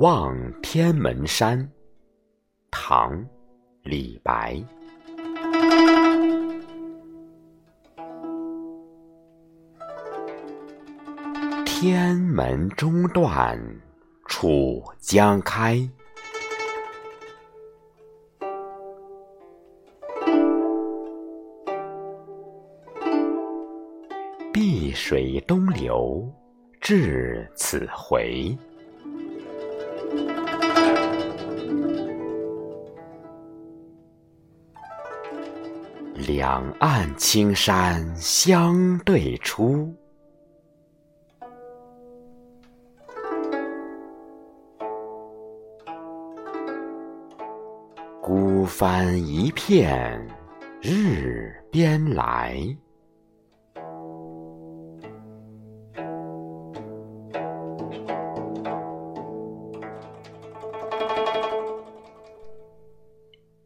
望天门山，唐·李白。天门中断楚江开，碧水东流至此回。两岸青山相对出，孤帆一片日边来。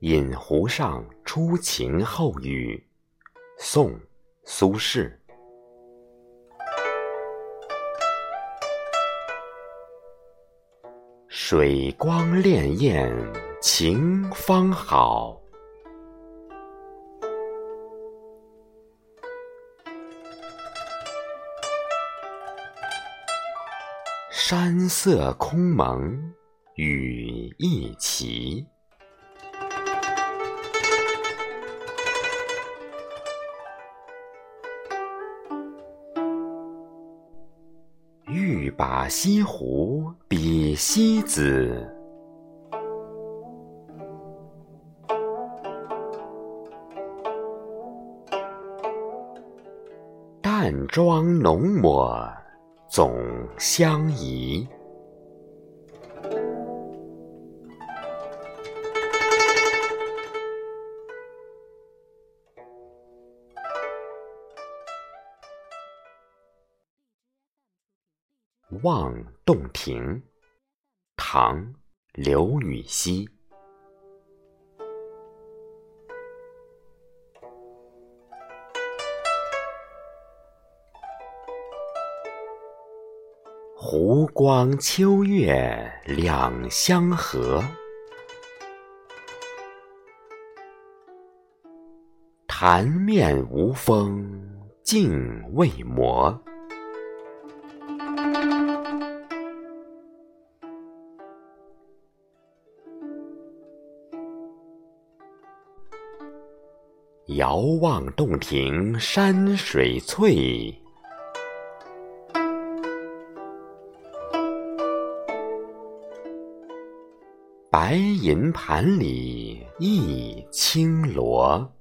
饮湖上初晴后雨，宋·苏轼。水光潋滟晴方好，山色空蒙雨亦奇。欲把西湖比西子，淡妆浓抹总相宜。望洞庭，唐·刘禹锡。湖光秋月两相和，潭面无风镜未磨。遥望洞庭山水翠，白银盘里一青螺。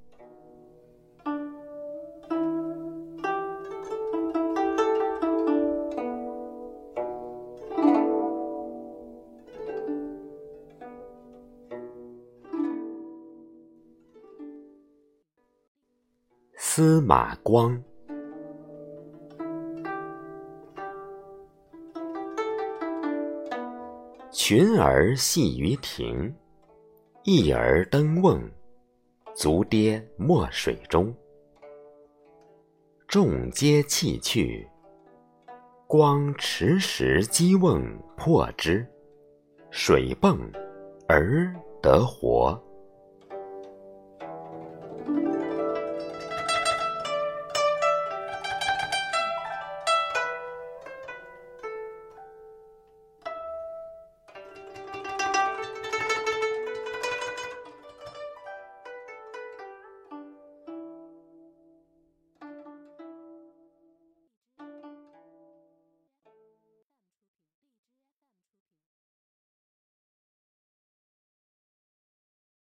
司马光，群儿戏于庭，一儿登瓮，足跌没水中。众皆弃去，光持石击瓮破之，水迸而得活。